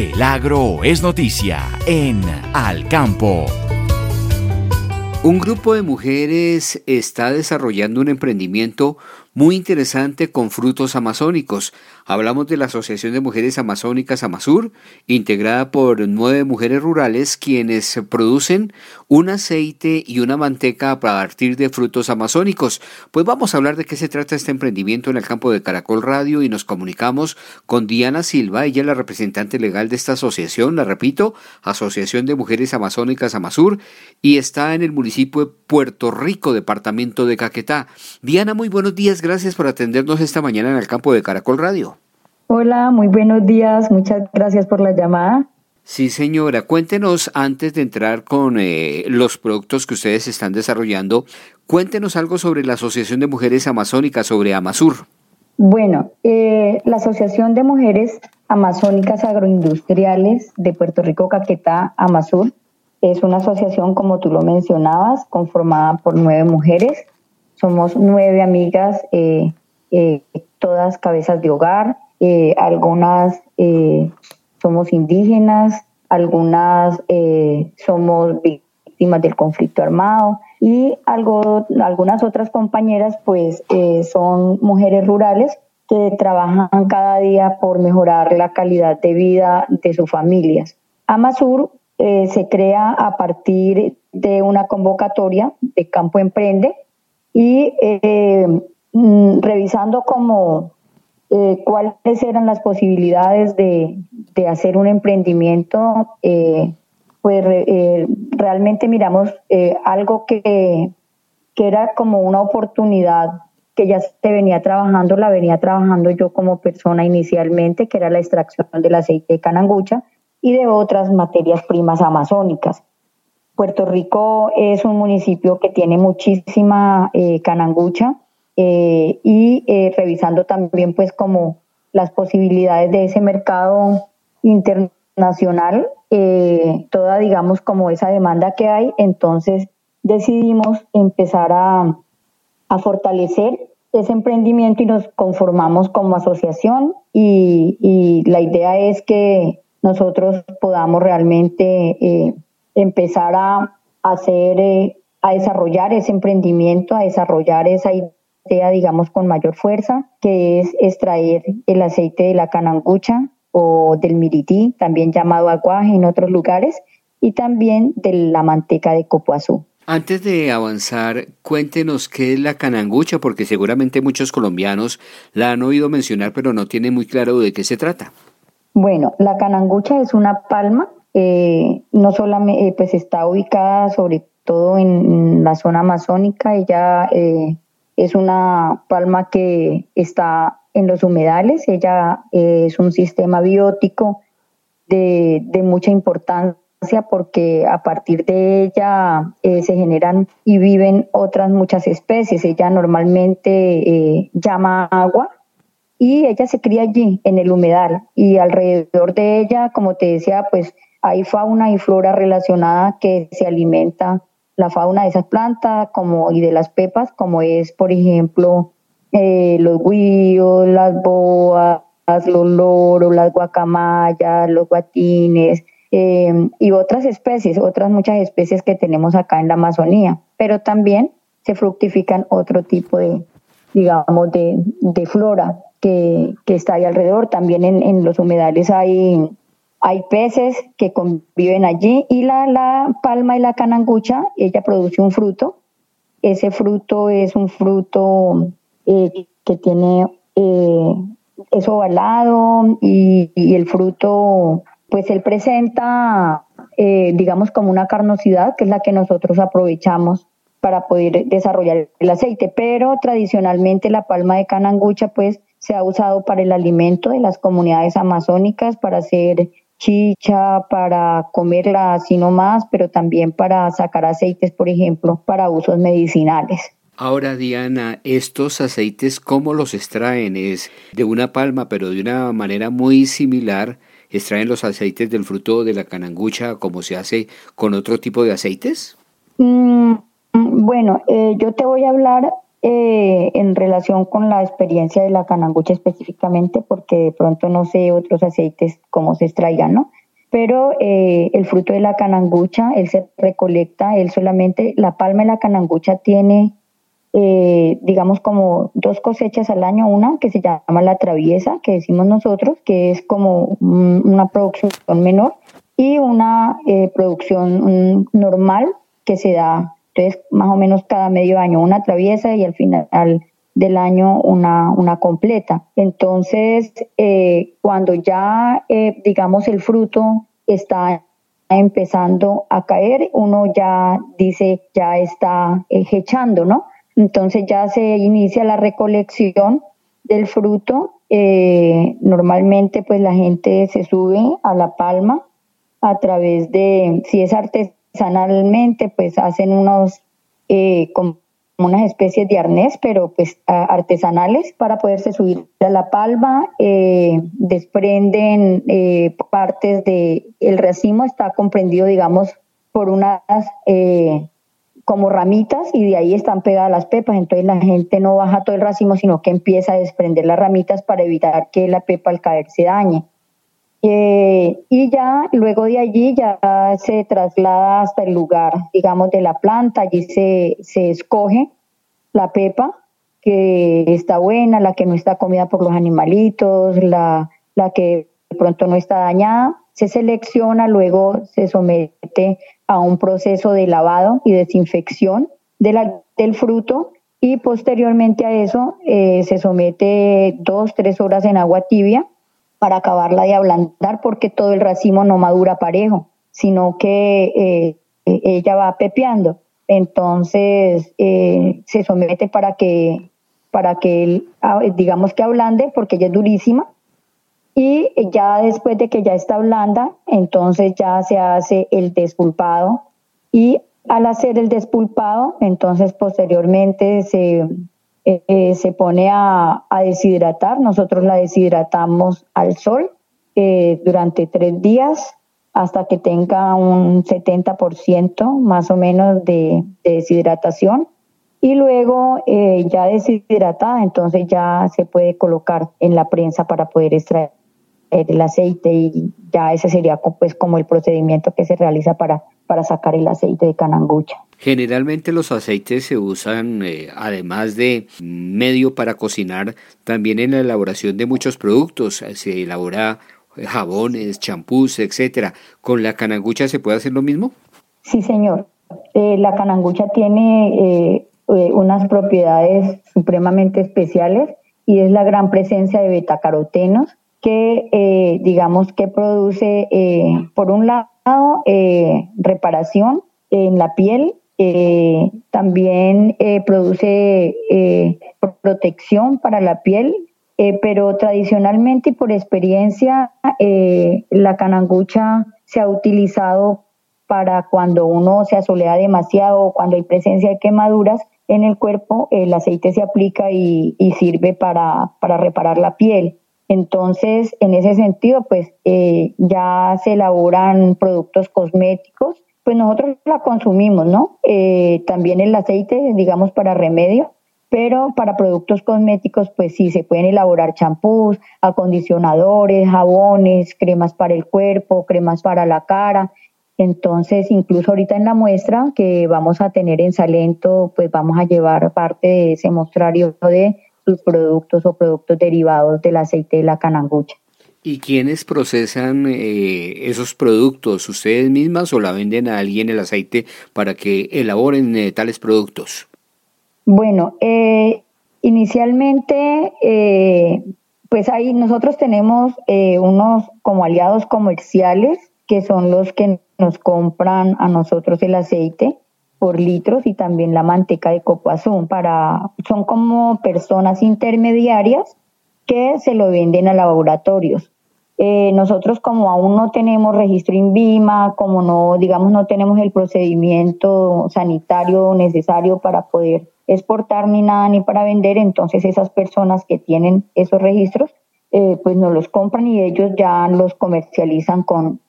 El agro es noticia en Al Campo. Un grupo de mujeres está desarrollando un emprendimiento muy interesante con frutos amazónicos. Hablamos de la Asociación de Mujeres Amazónicas Amazur, integrada por nueve mujeres rurales quienes producen un aceite y una manteca a partir de frutos amazónicos. Pues vamos a hablar de qué se trata este emprendimiento en el campo de Caracol Radio y nos comunicamos con Diana Silva, ella es la representante legal de esta asociación, la repito, Asociación de Mujeres Amazónicas Amazur, y está en el municipio de Puerto Rico, departamento de Caquetá. Diana, muy buenos días, gracias por atendernos esta mañana en el campo de Caracol Radio. Hola, muy buenos días, muchas gracias por la llamada. Sí, señora, cuéntenos antes de entrar con eh, los productos que ustedes están desarrollando, cuéntenos algo sobre la Asociación de Mujeres Amazónicas, sobre Amazur. Bueno, eh, la Asociación de Mujeres Amazónicas Agroindustriales de Puerto Rico, Caquetá, Amazur, es una asociación, como tú lo mencionabas, conformada por nueve mujeres. Somos nueve amigas, eh, todas cabezas de hogar, eh, algunas eh, somos indígenas, algunas eh, somos víctimas del conflicto armado y algo, algunas otras compañeras pues son mujeres rurales que trabajan cada día por mejorar la calidad de vida de sus familias. Amasur se crea a partir de una convocatoria de Campo Emprende y mm, revisando como eh, cuáles eran las posibilidades de, hacer un emprendimiento, eh, pues eh, realmente miramos algo que, que era como una oportunidad que ya se venía trabajando, la venía trabajando yo como persona inicialmente, que era la extracción del aceite de canangucha y de otras materias primas amazónicas. Puerto Rico es un municipio que tiene muchísima canangucha, eh, y eh, revisando también pues como las posibilidades de ese mercado internacional, eh, toda digamos como esa demanda que hay, entonces decidimos empezar a, fortalecer ese emprendimiento y nos conformamos como asociación y la idea es que nosotros podamos realmente empezar a hacer, a desarrollar ese emprendimiento, a desarrollar esa idea digamos, con mayor fuerza, que es extraer el aceite de la canangucha o del mirití, también llamado aguaje en otros lugares, y también de la manteca de copoazú. Antes de avanzar, cuéntenos qué es la canangucha, porque seguramente muchos colombianos la han oído mencionar, pero no tienen muy claro de qué se trata. Bueno, la canangucha es una palma, eh, no solamente, eh, pues está ubicada sobre todo en la zona amazónica, ella eh, es una palma que está en los humedales, ella es un sistema biótico de, mucha importancia porque a partir de ella se generan y viven otras muchas especies. Ella normalmente llama agua y ella se cría allí en el humedal. Y alrededor de ella, como te decía, pues hay fauna y flora relacionada que se alimenta la fauna de esas plantas como, y de las pepas, como es, por ejemplo, eh, los guíos, las boas, los loros, las guacamayas, los guatines em, y otras especies, otras muchas especies que tenemos acá en la Amazonía. Pero también se fructifican otro tipo de, digamos, de, flora que, está ahí alrededor. También en, en los humedales hay hay peces que conviven allí y la, la palma y la canangucha, ella produce un fruto. Ese fruto es un fruto eh, que tiene, eh, es ovalado y, el fruto, pues él presenta, eh, digamos, como una carnosidad, que es la que nosotros aprovechamos para poder desarrollar el aceite. Pero tradicionalmente la palma de canangucha, pues, se ha usado para el alimento de las comunidades amazónicas, para hacer chicha, para comerla así nomás, pero también para sacar aceites, por ejemplo, para usos medicinales. Ahora, Diana, estos aceites, ¿cómo los extraen? Es de una palma, pero de una manera muy similar. ¿Extraen los aceites del fruto de la canangucha como se hace con otro tipo de aceites? Mm, bueno, eh, yo te voy a hablar eh, en relación con la experiencia de la canangucha específicamente, porque de pronto no sé otros aceites cómo se extraigan, ¿no? Pero eh, el fruto de la canangucha, él se recolecta, él solamente, la palma de la canangucha tiene eh, digamos, como dos cosechas al año, una que se llama la traviesa, que decimos nosotros, que es como una producción menor, y una eh, producción normal que se da, entonces, más o menos cada medio año, una traviesa y al final del año una, una completa. Entonces, eh, cuando ya, digamos, el fruto está empezando a caer, uno ya dice, ya está echando, ¿no? Entonces ya se inicia la recolección del fruto. Eh, normalmente pues la gente se sube a la palma a través de, si es artesanalmente, pues hacen unos, eh, unas especies de arnés, pero pues artesanales para poderse subir a la palma, eh, desprenden partes de, el racimo está comprendido, digamos, por unas como ramitas y de ahí están pegadas las pepas, entonces la gente no baja todo el racimo, sino que empieza a desprender las ramitas para evitar que la pepa al caer se dañe. Eh, y ya luego de allí ya se traslada hasta el lugar, digamos, de la planta, allí se, se escoge la pepa que está buena, la que no está comida por los animalitos, la, la que de pronto no está dañada, se selecciona, luego se somete a un proceso de lavado y desinfección del fruto y posteriormente a eso eh, se somete dos, tres horas en agua tibia para acabarla de ablandar porque todo el racimo no madura parejo, sino que eh, ella va pepeando. Entonces eh, se somete para que, para que ah, digamos que ablande porque ella es durísima y ya después de que ya está blanda, entonces ya se hace el despulpado y al hacer el despulpado, entonces posteriormente se, eh, eh, se pone a, deshidratar. Nosotros la deshidratamos al sol eh, durante tres días hasta que tenga un 70% más o menos de, de deshidratación. Y luego ya deshidratada, entonces ya se puede colocar en la prensa para poder extraer el aceite y ya ese sería pues como el procedimiento que se realiza para, para sacar el aceite de canangucha. Generalmente los aceites se usan, eh, además de medio para cocinar, también en la elaboración de muchos productos. Se elabora jabones, champús, etcétera. ¿Con la canangucha se puede hacer lo mismo? Sí, señor. Eh, la canangucha tiene eh, unas propiedades supremamente especiales y es la gran presencia de betacarotenos que eh, digamos que produce eh, por un lado eh, reparación en la piel, también produce protección para la piel, pero tradicionalmente y por experiencia la canangucha se ha utilizado para cuando uno se asolea demasiado o cuando hay presencia de quemaduras en el cuerpo, el aceite se aplica y, sirve para reparar la piel. Entonces, en ese sentido, pues eh, ya se elaboran productos cosméticos, pues nosotros la consumimos, ¿no? Eh, también el aceite, digamos, para remedio, pero para productos cosméticos, pues sí, se pueden elaborar champús, acondicionadores, jabones, cremas para el cuerpo, cremas para la cara. Entonces, incluso ahorita en la muestra que vamos a tener en Salento, pues vamos a llevar parte de ese mostrario de sus productos o productos derivados del aceite de la canangucha. ¿Y quiénes procesan eh, esos productos? ¿Ustedes mismas o la venden a alguien el aceite para que elaboren eh, tales productos? Bueno, eh, inicialmente, pues ahí nosotros tenemos unos como aliados comerciales que son los que nos compran a nosotros el aceite por litros y también la manteca de copoazón para son como personas intermediarias que se lo venden a laboratorios. Eh, nosotros como aún no tenemos registro INVIMA, como no, digamos, no tenemos el procedimiento sanitario necesario para poder exportar ni nada ni para vender, entonces esas personas que tienen esos registros, eh, pues nos los compran y ellos ya los comercializan con,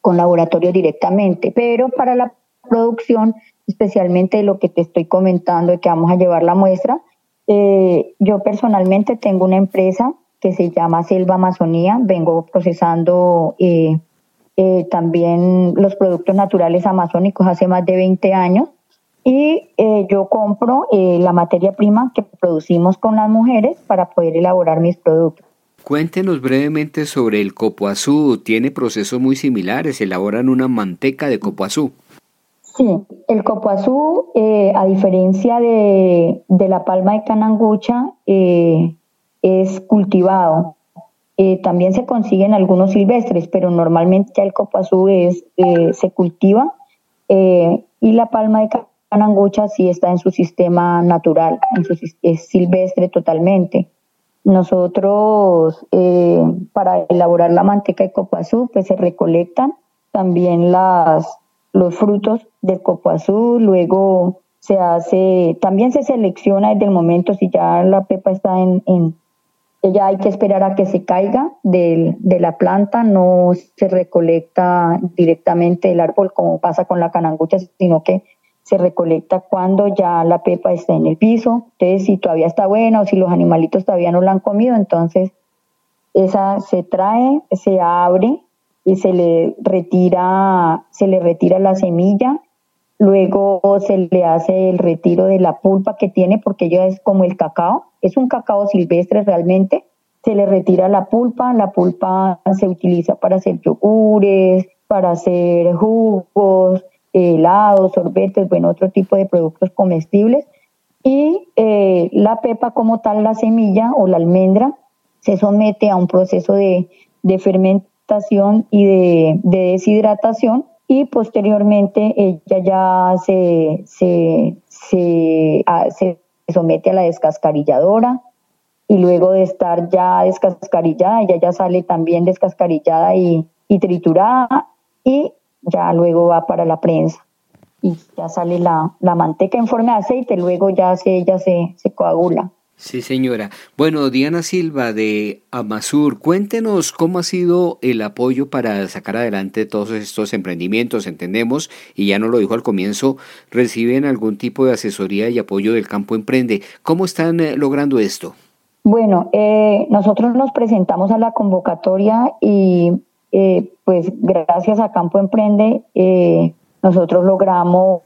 con laboratorio directamente. Pero para la producción, especialmente lo que te estoy comentando de que vamos a llevar la muestra, eh, yo personalmente tengo una empresa que se llama Selva Amazonía. Vengo procesando eh, eh, también los productos naturales amazónicos hace más de 20 años. Y eh, yo compro la materia prima que producimos con las mujeres para poder elaborar mis productos. Cuéntenos brevemente sobre el copoazú. Tiene procesos muy similares. Elaboran una manteca de copoazú. Sí, el copoazú, a diferencia de, de, la palma de canangucha, eh, es cultivado. Eh, también se consiguen algunos silvestres, pero normalmente ya el copazú es, eh, se cultiva eh, y la palma de canangucha sí está en su sistema natural, es silvestre totalmente. Nosotros, para elaborar la manteca de copazú, pues se recolectan también las, los frutos del copazú, luego se hace, también se selecciona desde el momento si ya la pepa está en, ya hay que esperar a que se caiga de, la planta, no se recolecta directamente el árbol como pasa con la canangucha, sino que se recolecta cuando ya la pepa está en el piso. Entonces, si todavía está buena o si los animalitos todavía no la han comido, entonces esa se trae, se abre y se le retira, se le retira la semilla Luego se le hace el retiro de la pulpa que tiene porque ya es como el cacao, es un cacao silvestre realmente. Se le retira la pulpa, la pulpa se utiliza para hacer yogures, para hacer jugos, helados, sorbetes, bueno, otro tipo de productos comestibles. Y eh, la pepa como tal, la semilla o la almendra, se somete a un proceso de, fermentación y de deshidratación y posteriormente ella ya se, se, se, somete a la descascarilladora y luego de estar ya descascarillada, ella ya sale también descascarillada y, triturada y ya luego va para la prensa y ya sale la, la manteca en forma de aceite, luego ya se, ella se coagula. Sí, señora. Bueno, Diana Silva de Amasur, cuéntenos cómo ha sido el apoyo para sacar adelante todos estos emprendimientos. Entendemos, y ya nos lo dijo al comienzo, reciben algún tipo de asesoría y apoyo del Campo Emprende. ¿Cómo están eh, logrando esto? Bueno, eh, nosotros nos presentamos a la convocatoria y eh, pues gracias a Campo Emprende nosotros logramos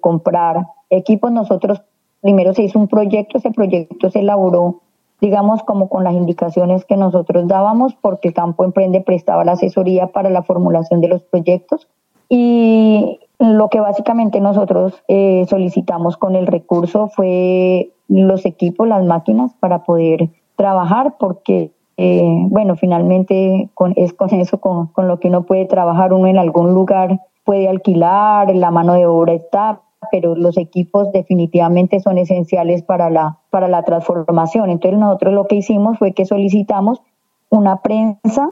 comprar equipos. Nosotros primero se hizo un proyecto, ese proyecto se elaboró, digamos, como con las indicaciones que nosotros dábamos, porque el campo emprende prestaba la asesoría para la formulación de los proyectos. Y lo que básicamente nosotros eh, solicitamos con el recurso fue los equipos, las máquinas para poder trabajar, porque, eh, bueno, finalmente es con eso, con, con lo que uno puede trabajar, uno en algún lugar puede alquilar, la mano de obra está, pero los equipos definitivamente son esenciales para la, para la transformación. Entonces nosotros lo que hicimos fue que solicitamos una prensa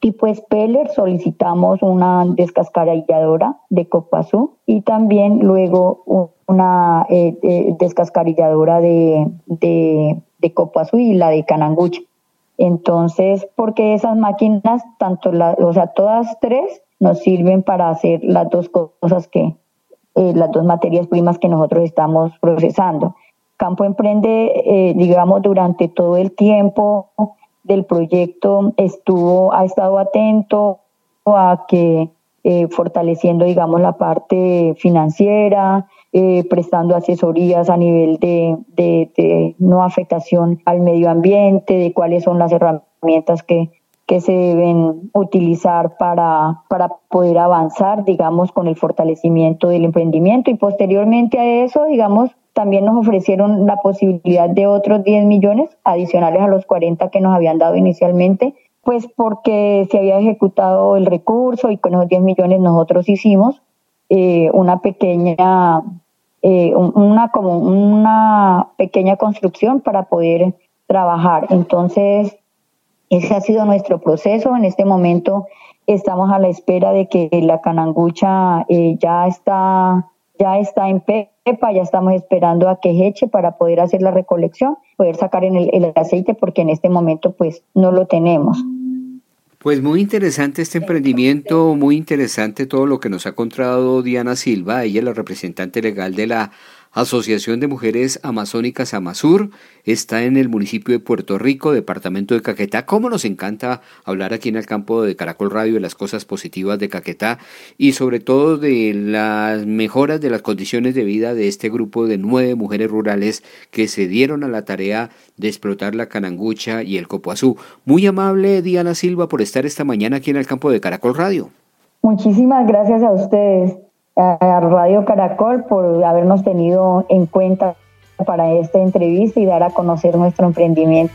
tipo Speller, solicitamos una descascarilladora de Copazú y también luego una eh, descascarilladora de, de, de y la de Canangucha. Entonces, porque esas máquinas, tanto la, o sea, todas tres nos sirven para hacer las dos cosas que, eh, las dos materias primas que nosotros estamos procesando. Campo Emprende, eh, digamos, durante todo el tiempo del proyecto estuvo, ha estado atento a que eh, fortaleciendo, digamos, la parte financiera, prestando asesorías a nivel de, no afectación al medio ambiente, de cuáles son las herramientas que, que se deben utilizar para, para poder avanzar, digamos, con el fortalecimiento del emprendimiento. Y posteriormente a eso, digamos, también nos ofrecieron la posibilidad de otros 10 millones adicionales a los 40 que nos habían dado inicialmente, pues porque se había ejecutado el recurso y con esos 10 millones nosotros hicimos eh, una pequeña, eh, una, como una pequeña construcción para poder trabajar. Entonces, ese ha sido nuestro proceso. En este momento estamos a la espera de que la canangucha eh, ya está ya está en pepa, ya estamos esperando a que eche para poder hacer la recolección, poder sacar en el, el aceite porque en este momento pues no lo tenemos. Pues muy interesante este emprendimiento, muy interesante todo lo que nos ha contado Diana Silva, ella es la representante legal de la Asociación de Mujeres Amazónicas Amazur está en el municipio de Puerto Rico, departamento de Caquetá. ¿Cómo nos encanta hablar aquí en el campo de Caracol Radio de las cosas positivas de Caquetá y sobre todo de las mejoras de las condiciones de vida de este grupo de nueve mujeres rurales que se dieron a la tarea de explotar la canangucha y el copoazú? Muy amable Diana Silva por estar esta mañana aquí en el campo de Caracol Radio. Muchísimas gracias a ustedes a Radio Caracol por habernos tenido en cuenta para esta entrevista y dar a conocer nuestro emprendimiento.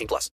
18 plus.